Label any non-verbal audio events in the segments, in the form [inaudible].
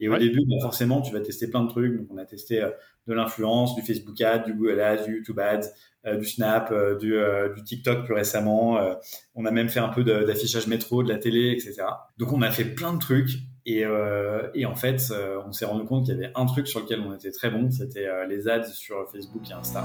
Et au début, bah, forcément, tu vas tester plein de trucs. Donc, on a testé euh, de l'influence, du Facebook Ads, du Google Ads, du YouTube Ads, euh, du Snap, euh, du, du, TikTok plus récemment. on a même fait un peu d'affichage métro, de la télé, etc. Donc, on a fait plein de trucs. Et, et en fait, on s'est rendu compte qu'il y avait un truc sur lequel on était très bon, c'était les ads sur Facebook et Insta.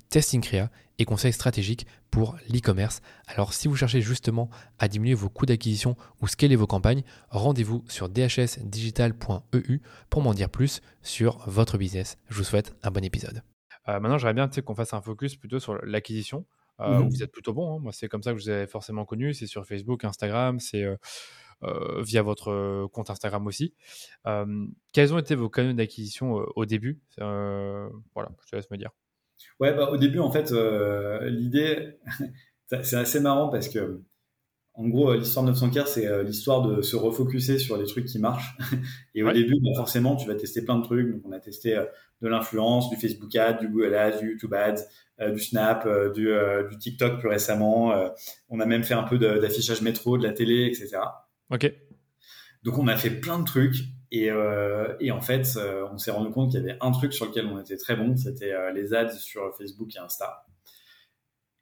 testing créa et conseils stratégiques pour l'e-commerce. Alors si vous cherchez justement à diminuer vos coûts d'acquisition ou scaler vos campagnes, rendez-vous sur dhsdigital.eu pour m'en dire plus sur votre business. Je vous souhaite un bon épisode. Euh, maintenant, j'aimerais bien qu'on fasse un focus plutôt sur l'acquisition. Euh, mhm. Vous êtes plutôt bon. Hein. Moi, c'est comme ça que je vous ai forcément connu. C'est sur Facebook, Instagram, c'est euh, via votre compte Instagram aussi. quels ont été vos canaux d'acquisition au début? Voilà, je te laisse me dire. Ouais, bah, au début, en fait, euh, l'idée, [laughs] c'est assez marrant parce que, en gros, l'histoire de 900 c'est euh, l'histoire de se refocuser sur les trucs qui marchent. [laughs] Et au début, bah, forcément, tu vas tester plein de trucs. Donc, on a testé euh, de l'influence, du Facebook Ads, du Google Ads, du YouTube Ads, du Snap, du, du, TikTok plus récemment. on a même fait un peu d'affichage métro, de la télé, etc. Ok. Donc, on a fait plein de trucs. Et, euh, et, en fait, euh, on s'est rendu compte qu'il y avait un truc sur lequel on était très bon, c'était euh, les ads sur Facebook et Insta.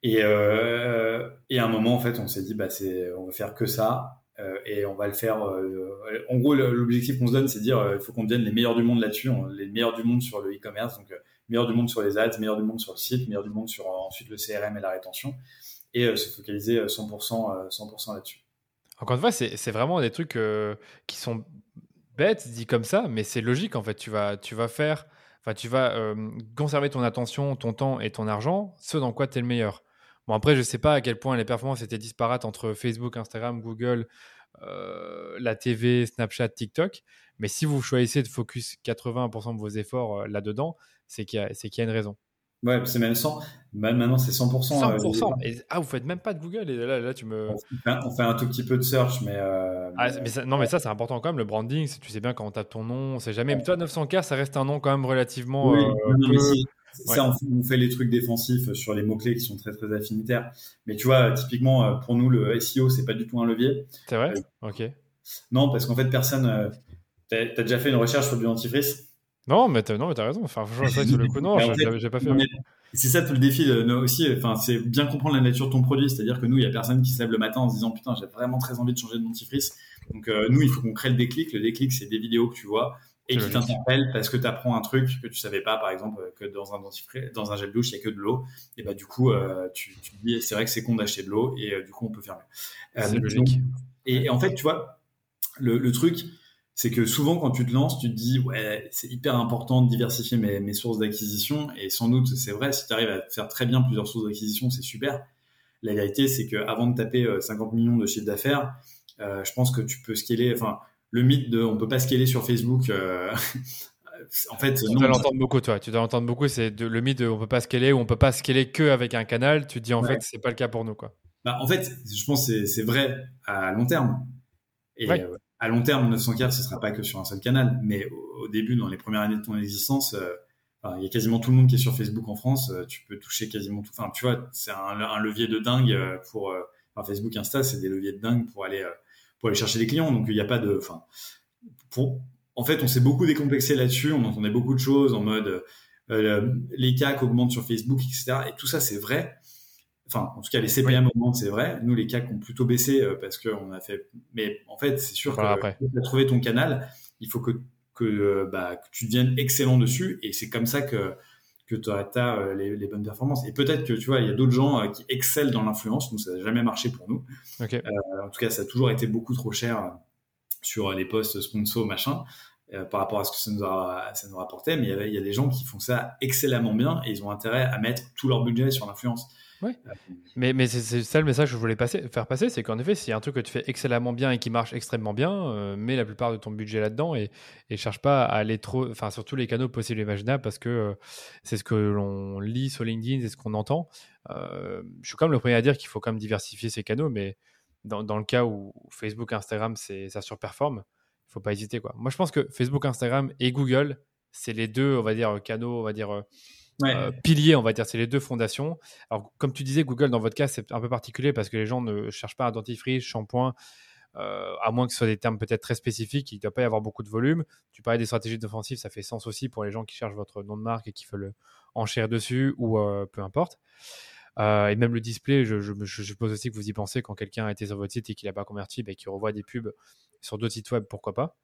Et, à un moment, en fait, on s'est dit, bah, c'est, on va faire que ça, et on va le faire. en gros, l'objectif qu'on se donne, c'est de dire, il faut qu'on devienne les meilleurs du monde là-dessus, les meilleurs du monde sur le e-commerce, donc meilleurs du monde sur les ads, meilleurs du monde sur le site, meilleurs du monde sur ensuite le CRM et la rétention, et se focaliser 100%, 100% là-dessus. Encore une fois, c'est vraiment des trucs qui sont bête dit comme ça, mais c'est logique en fait. Tu vas, tu vas faire, enfin, tu vas euh, conserver ton attention, ton temps et ton argent, ce dans quoi tu es le meilleur. Bon, après, je sais pas à quel point les performances étaient disparates entre Facebook, Instagram, Google, euh, la TV, Snapchat, TikTok. Mais si vous choisissez de focus 80% de vos efforts euh, là-dedans, c'est qu'il y, y, a une raison. Ouais, c'est même 100. Maintenant, c'est 100%. 100%. Euh, ah, vous faites même pas de Google. Et là, là tu me... on, fait un, tout petit peu de search, mais. Euh, ah, mais non, mais ça, c'est important quand même. Le branding, tu sais bien quand on tape ton nom, on sait jamais. Mais toi, 900K, ça reste un nom quand même relativement. Oui, euh, Ça, on, fait les trucs défensifs sur les mots-clés qui sont très, très affinitaires. Mais tu vois, typiquement, pour nous, le SEO, c'est pas du tout un levier. C'est vrai? Ok. Non, parce qu'en fait, personne. tu as, déjà fait une recherche sur du dentifrice? Non, mais t'as, non, mais raison. Enfin, sur le coup, non, j'ai pas fait. C'est ça tout le défi de, aussi. Enfin, c'est bien comprendre la nature de ton produit. C'est-à-dire que nous, il y a personne qui se lève le matin en se disant putain, j'ai vraiment très envie de changer de dentifrice. Donc euh, nous, il faut qu'on crée le déclic. Le déclic, c'est des vidéos que tu vois et qui t'interpellent parce que tu apprends un truc que tu savais pas, par exemple, que dans un dentifrice, dans un gel douche, il y a que de l'eau. Et bah du coup, euh, tu, tu, te dis c'est vrai que c'est con d'acheter de l'eau et euh, du coup, on peut faire mieux. c'est logique. et, en fait, tu vois, le, le truc, c'est que souvent quand tu te lances, tu te dis ouais, c'est hyper important de diversifier mes, mes sources d'acquisition et sans doute c'est vrai si tu arrives à faire très bien plusieurs sources d'acquisition, c'est super. La vérité c'est que avant de taper 50 euh, millions de chiffre d'affaires, euh, je pense que tu peux scaler enfin le mythe de on peut pas scaler sur Facebook euh, [laughs] en fait, tu dois l'entendre beaucoup, toi. Tu dois l'entendre beaucoup. C'est le mythe de on peut pas scaler ou on peut pas scaler que avec un canal. Tu te dis en fait, c'est pas le cas pour nous, quoi. Bah, en fait, je pense que c'est vrai à long terme. Et à long terme, 900 k ce sera pas que sur un seul canal, mais au, début, dans les premières années de ton existence, euh, il y a quasiment tout le monde qui est sur Facebook en France. Euh, tu peux toucher quasiment tout. Enfin, tu vois, c'est un, levier de dingue euh, pour. Enfin, Facebook, Insta, c'est des leviers de dingue pour aller pour aller chercher des clients. Donc, il n'y a pas de. Enfin, pour. En fait, on s'est beaucoup décomplexé là-dessus. On entendait beaucoup de choses en mode les CAC augmentent sur Facebook, etc. Et tout ça, c'est vrai. Enfin, en tout cas, les CPM augmentent, c'est vrai. Nous, les CAC ont plutôt baissé euh, parce qu'on a fait. Mais en fait, c'est sûr que après. tu as trouvé ton canal, il faut que, que, euh, bah, que tu deviennes excellent dessus. Et c'est comme ça que, que tu as les, les, bonnes performances. Et peut-être que tu vois, il y a d'autres gens qui excellent dans l'influence. Nous, ça n'a jamais marché pour nous. en tout cas, ça a toujours été beaucoup trop cher sur les postes sponsors, machin. Euh, par rapport à ce que ça nous, a, ça nous rapportait, mais il y, a, il y, a, des gens qui font ça excellemment bien et ils ont intérêt à mettre tout leur budget sur l'influence. Ouais. Euh, mais, mais c'est ça le message que je voulais passer, faire passer, c'est qu'en effet, s'il y a un truc que tu fais excellemment bien et qui marche extrêmement bien, euh, mets la plupart de ton budget là-dedans et, et cherche pas à aller trop, enfin sur tous les canaux possibles et imaginables parce que c'est ce que l'on lit sur LinkedIn, c'est ce qu'on entend. je suis quand même le premier à dire qu'il faut quand même diversifier ces canaux, mais dans, dans le cas où Facebook, Instagram, ça surperforme, faut pas hésiter quoi. Moi je pense que Facebook, Instagram et Google, c'est les deux, on va dire canaux, on va dire euh, piliers, on va dire, c'est les deux fondations. Alors comme tu disais, Google dans votre cas c'est un peu particulier parce que les gens ne cherchent pas un dentifrice, shampoing. Euh, à moins que ce soit des termes peut-être très spécifiques, il ne doit pas y avoir beaucoup de volume. Tu parlais des stratégies d'offensive, ça fait sens aussi pour les gens qui cherchent votre nom de marque et qui veulent enchère dessus ou euh, peu importe. et même le display, je, suppose aussi que vous y pensez quand quelqu'un a été sur votre site et qu'il n'a pas converti, ben, qu'il revoit des pubs sur d'autres sites web, pourquoi pas.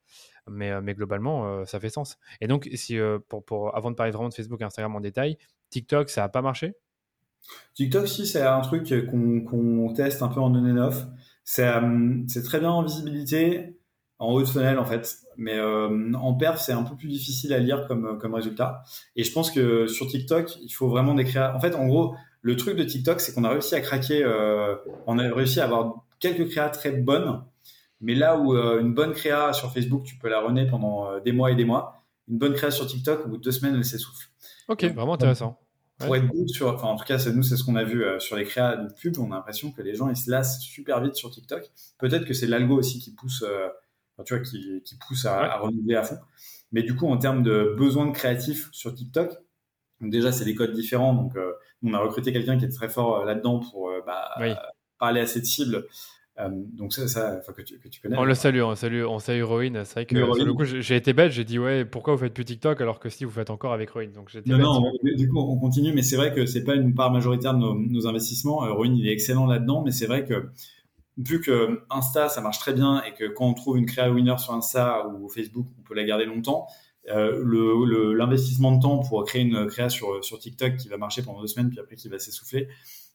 Mais, euh, mais globalement, euh, ça fait sens. Et donc, si, euh, pour, avant de parler vraiment de Facebook et Instagram en détail, TikTok, ça n'a pas marché? TikTok, si, c'est un truc qu'on teste un peu en on and off. C'est très bien en visibilité, en haut de funnel en fait. Mais en perf, c'est un peu plus difficile à lire comme, résultat. Et je pense que sur TikTok, il faut vraiment créa. En fait, en gros, le truc de TikTok, c'est qu'on a réussi à craquer, on a réussi à avoir quelques créas très bonnes mais là où euh, une bonne créa sur Facebook, tu peux la runner pendant euh, des mois et des mois, une bonne créa sur TikTok, au bout de deux semaines, elle s'essouffle. Ok, vraiment intéressant. Pour être good sur, enfin en tout cas, nous c'est ce qu'on a vu euh, sur les créas de pub. On a l'impression que les gens ils se lassent super vite sur TikTok. Peut-être que c'est l'algo aussi qui pousse, tu vois, qui, qui pousse à, à, renouveler à fond. Mais du coup, en termes de besoin de créatif sur TikTok, déjà c'est des codes différents. Donc, on a recruté quelqu'un qui est très fort là-dedans pour bah, parler à cette cible euh, donc ça, ça que, tu, que, tu, connais. On le salue, on salue, on salue Rowan. C'est vrai que sur le coup, j'ai été bête. J'ai dit ouais, pourquoi vous faites plus TikTok alors que si vous faites encore avec Rowan. Donc non, non. Du coup, on continue, mais c'est vrai que c'est pas une part majoritaire de nos, investissements. Euh, Rowan, il est excellent là-dedans, mais c'est vrai que vu que Insta, ça marche très bien et que quand on trouve une créa winner sur Insta ou Facebook, on peut la garder longtemps. Euh, l'investissement de temps pour créer une créa sur, sur TikTok qui va marcher pendant deux semaines puis après qui va s'essouffler,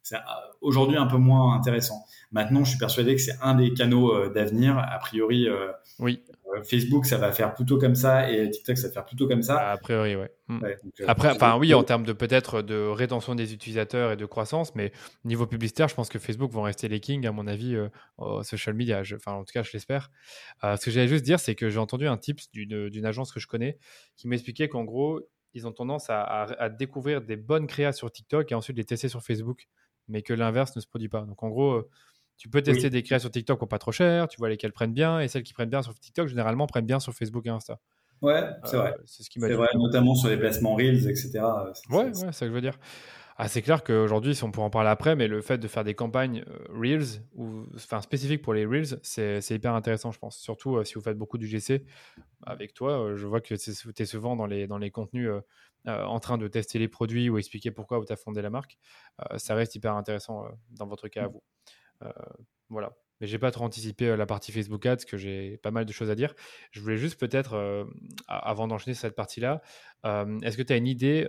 c'est aujourd'hui un peu moins intéressant. Maintenant, je suis persuadé que c'est un des canaux euh, d'avenir. A priori, euh, oui. Euh, Facebook, ça va faire plutôt comme ça et TikTok, ça va faire plutôt comme ça. A priori, ouais. Hmm. Après, enfin oui, en termes de peut-être de rétention des utilisateurs et de croissance, mais niveau publicitaire, je pense que Facebook vont rester les kings, à mon avis, au social media. enfin, en tout cas, je l'espère. ce que j'allais juste dire, c'est que j'ai entendu un tips d'une agence que je connais qui m'expliquait qu'en gros, ils ont tendance à, à, découvrir des bonnes créas sur TikTok et ensuite les tester sur Facebook mais que l'inverse ne se produit pas. Donc en gros, euh, tu peux tester des sur TikTok pour pas trop cher, tu vois lesquelles prennent bien, et celles qui prennent bien sur TikTok, généralement, prennent bien sur Facebook et Insta. Ouais, c'est vrai. Euh, c'est ce qui m'a vrai, notamment sur les placements Reels, etc. Ouais, ouais, c'est ça que je veux dire. Ah, c'est clair qu'aujourd'hui, si on pourrait en parler après, mais le fait de faire des campagnes euh, Reels, ou, enfin spécifiques pour les Reels, c'est hyper intéressant, je pense. Surtout si vous faites beaucoup du GC. Avec toi, je vois que tu es souvent dans les, dans les contenus euh, en train de tester les produits ou expliquer pourquoi vous avez fondé la marque, euh, ça reste hyper intéressant euh, dans votre cas à mmh. vous. voilà. Mais j'ai pas trop anticipé la partie Facebook Ads, que j'ai pas mal de choses à dire. Je voulais juste peut-être, avant d'enchaîner cette partie-là, est-ce que tu as une idée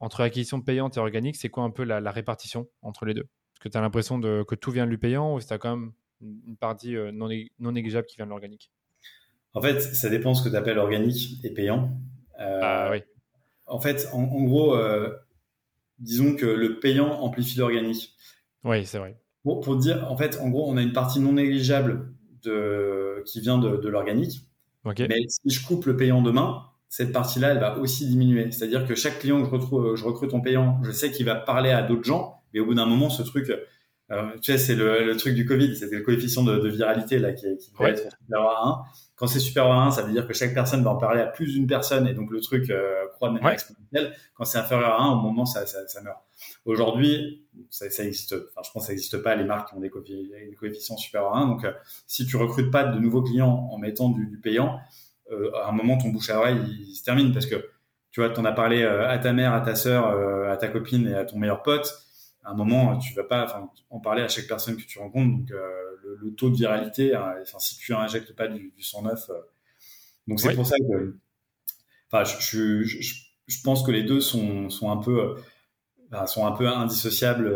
entre acquisition payante et organique, c'est quoi un peu la, répartition entre les deux? Est-ce que tu as l'impression que tout vient de lui payant ou est-ce que tu as quand même une partie non, non, négligeable qui vient de l'organique? En fait, ça dépend ce que tu appelles organique et payant. ah oui en fait, en, gros, euh, disons que le payant amplifie l'organique. Oui, c'est vrai. Pour, pour, dire, en fait, en gros, on a une partie non négligeable de, qui vient de, l'organique. Mais si je coupe le payant demain, cette partie-là, elle va aussi diminuer. C'est-à-dire que chaque client que je, retrouve, je recrute en payant, je sais qu'il va parler à d'autres gens, mais au bout d'un moment, ce truc, euh, tu sais, c'est le, truc du Covid, c'était le coefficient de, viralité là qui, qui peut être supérieur à 1. Quand c'est supérieur à 1, ça veut dire que chaque personne va en parler à plus d'une personne et donc le truc euh, croît de manière exponentielle. Quand c'est inférieur à 1, au moment ça, ça, ça meurt. Aujourd'hui, ça, ça existe. Enfin, je pense que ça n'existe pas les marques qui ont des, coefficients supérieurs à 1. Donc, euh, si tu recrutes pas de nouveaux clients en mettant du, du payant, euh, à un moment ton bouche à oreille il, se termine parce que tu vois, t'en as parlé à ta mère, à ta sœur, à ta copine et à ton meilleur pote à un moment, tu vas pas en parler à chaque personne que tu rencontres. Donc, euh, le, taux de viralité, hein, si tu injectes pas du, du 109, euh, donc c'est pour ça que, enfin, je, je, je pense que les deux sont, sont un peu sont un peu indissociables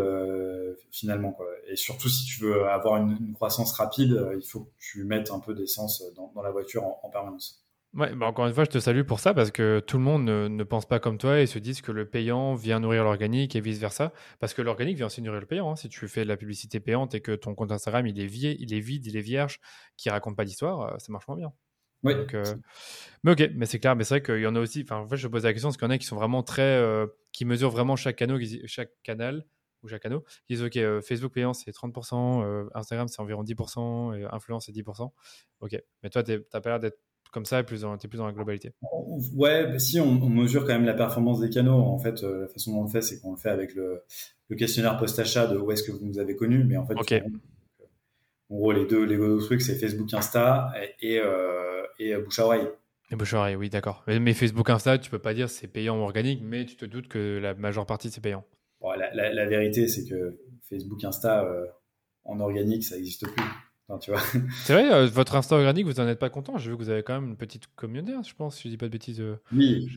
finalement quoi. Et surtout si tu veux avoir une, croissance rapide, il faut que tu mettes un peu d'essence dans, dans, la voiture en permanence. Ouais, bah encore une fois, je te salue pour ça parce que tout le monde ne, pense pas comme toi et se disent que le payant vient nourrir l'organique et vice versa. Parce que l'organique vient aussi nourrir le payant. Hein. Si tu fais de la publicité payante et que ton compte Instagram il est, vide, il est vide, il est vierge, qui raconte pas d'histoire, euh, ça marche moins bien. Oui. Euh, mais ok, mais c'est clair. Mais c'est vrai qu'il y en a aussi. Enfin, en fait, je pose la question parce qu'il y en a qui sont vraiment très, euh, qui mesurent vraiment chaque canal, chaque canal ou chaque canal. Qui disent ok, Facebook payant c'est 30%, Instagram c'est environ 10%, et influence c'est 10%. Ok, mais toi, tu n'as pas l'air d'être comme ça, tu es plus dans la globalité. Ouais, bah, si on, mesure quand même la performance des canaux, en fait, euh, la façon dont on le fait, c'est qu'on le fait avec le, questionnaire post-achat de où est-ce que vous nous avez connu, mais en fait, en gros, les deux, les deux trucs, c'est Facebook, Insta et, euh, et, bouche à oreille. Et bouche à oreille, oui, d'accord. Mais, Facebook, Insta, tu peux pas dire c'est payant ou organique, mais tu te doutes que la majeure partie c'est payant. la, vérité, c'est que Facebook, Insta, euh, en organique, ça n'existe plus c'est vrai, euh, votre Insta organique, vous n'en êtes pas content. J'ai vu que vous avez quand même une petite communauté, hein, je pense, si je dis pas de bêtises. Euh. Oui.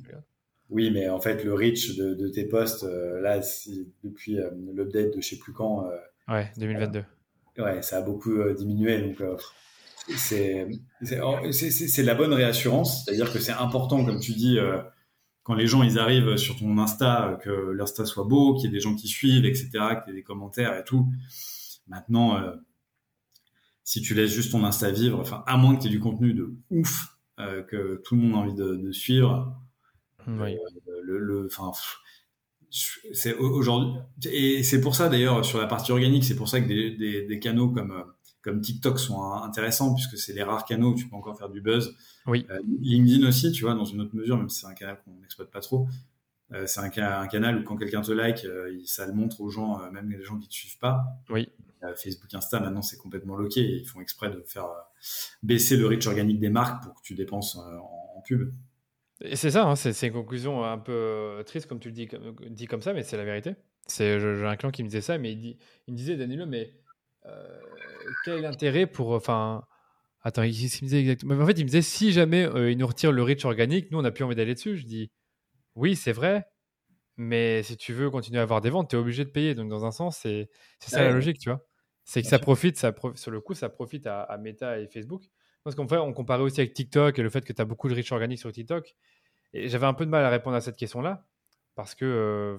Oui, mais en fait, le reach de, tes posts, euh, là, depuis l'update de je sais plus quand. ouais, 2022. ouais, ça a beaucoup diminué. Donc, c'est c'est la bonne réassurance. C'est-à-dire que c'est important, comme tu dis, quand les gens ils arrivent sur ton Insta, que l'Insta soit beau, qu'il y ait des gens qui suivent, etc., qu'il y ait des commentaires et tout. Maintenant, si tu laisses juste ton Insta vivre, enfin, à moins que tu aies du contenu de ouf euh, que tout le monde a envie de, suivre, oui. Euh, le, enfin, c'est aujourd'hui, et c'est pour ça d'ailleurs sur la partie organique, c'est pour ça que des, des, canaux comme euh, comme TikTok sont intéressants puisque c'est les rares canaux où tu peux encore faire du buzz. Oui. LinkedIn aussi, tu vois, dans une autre mesure, même si c'est un canal qu'on n'exploite pas trop. c'est un, un, canal où quand quelqu'un te like, ça le montre aux gens, même les gens qui te suivent pas. Oui. Euh, Facebook, Insta, maintenant c'est complètement loqué. Ils font exprès de faire euh, baisser le reach organique des marques pour que tu dépenses euh, en, pub. C'est ça, hein, c'est une conclusion un peu triste comme tu le dis, dis comme ça, mais c'est la vérité. J'ai un client qui me disait ça, mais il, me disait Danilo, mais quel est l'intérêt pour, enfin, attends, il, me disait exactement. en fait, il me disait si jamais il nous retire le reach organique, nous on n'a plus envie d'aller dessus. Je dis oui, c'est vrai, mais si tu veux continuer à avoir des ventes, tu es obligé de payer. Donc, dans un sens, c'est ça la logique, tu vois. C'est que ça profite, ça sur le coup, ça profite à, Meta et Facebook. Parce qu'en fait, on comparait aussi avec TikTok et le fait que tu as beaucoup de riches organiques sur TikTok. Et j'avais un peu de mal à répondre à cette question-là parce que euh,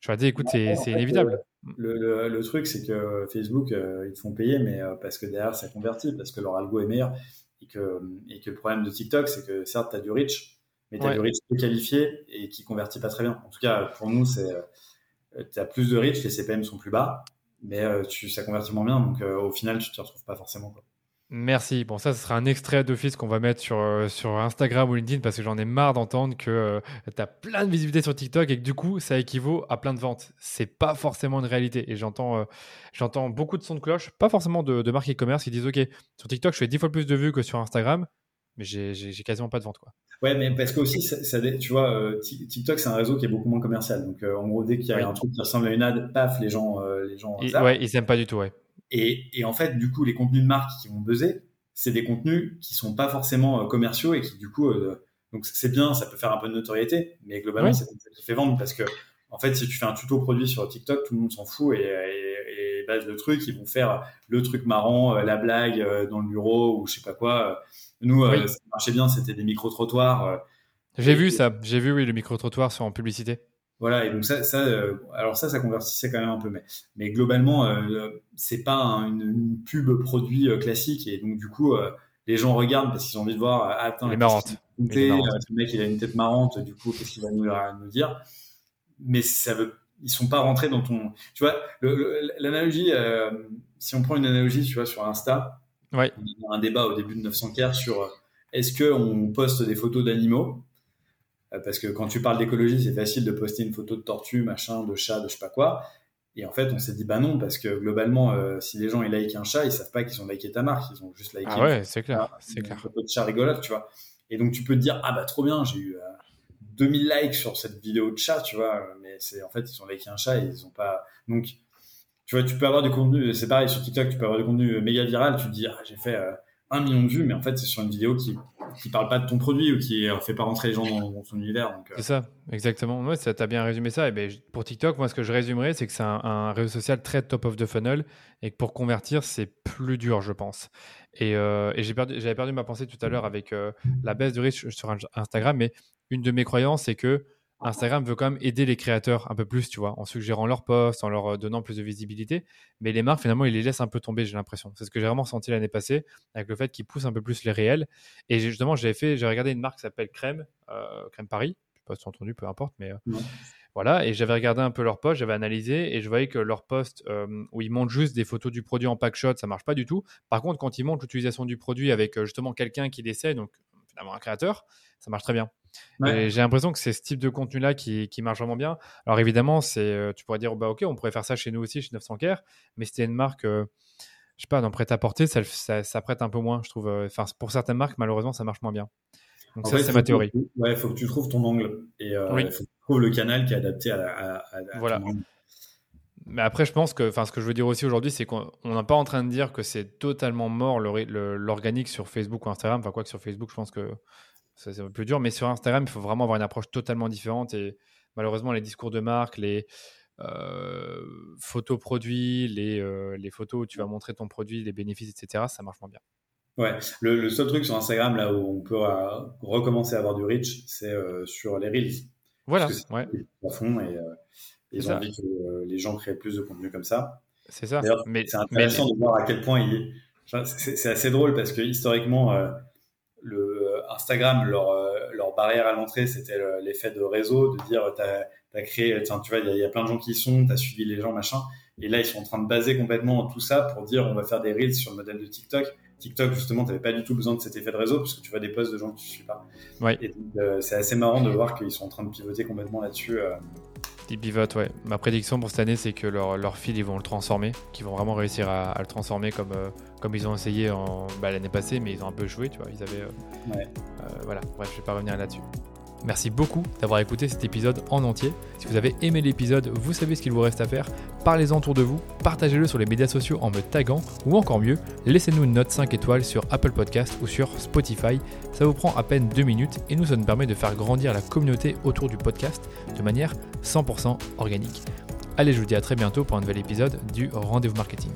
je me dit, écoute, c'est inévitable. Le, le, truc, c'est que Facebook, euh, ils te font payer, mais euh, parce que derrière, ça convertit, parce que leur algo est meilleur. Et que, et que le problème de TikTok, c'est que certes, tu as du rich, mais tu as du reach peu qualifié et qui convertit pas très bien. En tout cas, pour nous, c'est euh, tu as plus de reach, les CPM sont plus bas, mais euh, tu, ça convertit moins bien. Donc, euh, au final, tu te retrouves pas forcément. Quoi. Merci. Bon, ça, ce sera un extrait d'office qu'on va mettre sur, sur Instagram ou LinkedIn parce que j'en ai marre d'entendre que tu as plein de visibilité sur TikTok et que du coup, ça équivaut à plein de ventes. C'est pas forcément une réalité. Et j'entends j'entends beaucoup de sons de cloche, pas forcément de, de marques e-commerce qui disent Ok, sur TikTok, je fais 10 fois plus de vues que sur Instagram, mais j'ai quasiment pas de vente. Quoi. Ouais, mais parce que aussi, ça, tu vois, euh, TikTok, c'est un réseau qui est beaucoup moins commercial. Donc, euh, en gros, dès qu'il y a un truc qui ressemble à une ad, paf, les gens, euh, les gens. ouais, ils aiment pas du tout, ouais. Et, et, en fait, du coup, les contenus de marque qui vont buzzer, c'est des contenus qui sont pas forcément commerciaux et qui, du coup, donc c'est bien, ça peut faire un peu de notoriété, mais globalement, c'est ça qui fait vendre parce que, en fait, si tu fais un tuto produit sur TikTok, tout le monde s'en fout et, et, et base le truc, ils vont faire le truc marrant, la blague dans le bureau ou je sais pas quoi nous, euh, ça marchait bien, c'était des micro-trottoirs. Euh, j'ai vu ça, j'ai vu oui, le micro-trottoir sur en publicité. Voilà, et donc ça, ça euh, alors ça, ça convertissait quand même un peu, mais, mais globalement, c'est pas une, pub produit classique, et donc du coup, les gens regardent parce qu'ils ont envie de voir, ah, attends, marrante. le mec, il a une tête marrante, du coup, qu'est-ce qu'il va nous, nous, dire? Mais ça veut, ils sont pas rentrés dans ton, tu vois, l'analogie, si on prend une analogie, tu vois, sur Insta, Ouais. On a un débat au début de 900 k sur euh, est-ce qu'on poste des photos d'animaux? Euh, Parce que quand tu parles d'écologie, c'est facile de poster une photo de tortue, machin, de chat, de je sais pas quoi. Et en fait, on s'est dit bah non, parce que globalement, euh, si les gens ils likent un chat, ils savent pas qu'ils ont liké ta marque, ils ont juste liké. Ah ouais, c'est clair, c'est clair. Une photo de chat rigolote, tu vois. Et donc tu peux te dire ah bah trop bien, j'ai eu 2000 likes sur cette vidéo de chat, tu vois. Mais c'est en fait ils ont liké un chat et ils ont pas. Donc tu vois, tu peux avoir du contenu, c'est pareil sur TikTok, tu peux avoir du contenu méga viral, tu te dis, ah, j'ai fait euh, un million de vues, mais en fait, c'est sur une vidéo qui, qui parle pas de ton produit ou qui fait pas rentrer les gens dans, son univers. C'est ça, exactement. Ouais, ça, as bien résumé ça. Et ben, pour TikTok, moi, ce que je résumerais, c'est que c'est un, réseau social très top of the funnel et que pour convertir, c'est plus dur, je pense. Et, j'ai perdu, j'avais perdu ma pensée tout à l'heure avec la baisse de risque sur Instagram, mais une de mes croyances, c'est que Instagram veut quand même aider les créateurs un peu plus, tu vois, en suggérant leurs posts, en leur euh, donnant plus de visibilité. Mais les marques, finalement, ils les laissent un peu tomber, j'ai l'impression. C'est ce que j'ai vraiment senti l'année passée, avec le fait qu'ils poussent un peu plus les réels. Et justement, j'ai fait, j'ai regardé une marque qui s'appelle Crème, euh, Crème Paris. Je sais pas si entendu, peu importe, mais euh, voilà. Et j'avais regardé un peu leurs posts, j'avais analysé, et je voyais que leurs posts où ils montrent juste des photos du produit en pack shot, ça marche pas du tout. Par contre, quand ils montrent l'utilisation du produit avec justement quelqu'un qui l'essaie, donc un créateur, ça marche très bien. J'ai l'impression que c'est ce type de contenu-là qui, qui, marche vraiment bien. Alors évidemment, c'est, euh, tu pourrais dire, bah, ok, on pourrait faire ça chez nous aussi, chez 900 Care, mais c'était une marque, euh, je sais pas, dans prêt-à-porter, ça, ça, prête un peu moins, je trouve. Euh, enfin, pour certaines marques, malheureusement, ça marche moins bien. Donc ça, c'est ma théorie. Il ouais, faut que tu trouves ton angle et il faut que tu trouves le canal qui est adapté à, voilà. Mais après, je pense que, enfin, ce que je veux dire aussi aujourd'hui, c'est qu'on n'est pas en train de dire que c'est totalement mort l'organique sur Facebook ou Instagram. Enfin, quoi que sur Facebook, je pense que c'est un peu plus dur. Mais sur Instagram, il faut vraiment avoir une approche totalement différente. Et malheureusement, les discours de marque, les euh, photos produits, les, euh, les photos où tu vas montrer ton produit, les bénéfices, etc., ça marche moins bien. Ouais, le, seul truc sur Instagram là où on peut euh, recommencer à avoir du reach, c'est sur les reels. Voilà, ouais. À fond et ils ont envie que les gens créent plus de contenu comme ça. C'est ça. Mais c'est intéressant de voir à quel point il C'est assez drôle parce que historiquement, le Instagram, leur, euh, leur barrière à l'entrée, c'était l'effet de réseau, de dire, tu as, créé, tu vois, il y, a plein de gens qui y sont, tu as suivi les gens, machin. Et là, ils sont en train de baser complètement tout ça pour dire, on va faire des reels sur le modèle de TikTok. TikTok, justement, tu n'avais pas du tout besoin de cet effet de réseau parce que tu vois des posts de gens que tu ne suis pas. Ouais. Et euh, c'est assez marrant de voir qu'ils sont en train de pivoter complètement là-dessus. Euh. Ils pivotent, ouais. Ma prédiction pour cette année, c'est que leur, leur fil, ils vont le transformer, qu'ils vont vraiment réussir à, le transformer comme, comme ils ont essayé en, bah, l'année passée, mais ils ont un peu joué, tu vois. Ils avaient. Ouais. voilà, bref, je vais pas revenir là-dessus. Merci beaucoup d'avoir écouté cet épisode en entier. Si vous avez aimé l'épisode, vous savez ce qu'il vous reste à faire. Parlez-en autour de vous, partagez-le sur les médias sociaux en me taguant, ou encore mieux, laissez-nous une note 5 étoiles sur Apple Podcast ou sur Spotify. Ça vous prend à peine 2 minutes et nous, ça nous permet de faire grandir la communauté autour du podcast de manière 100% organique. Allez, je vous dis à très bientôt pour un nouvel épisode du Rendez-vous Marketing.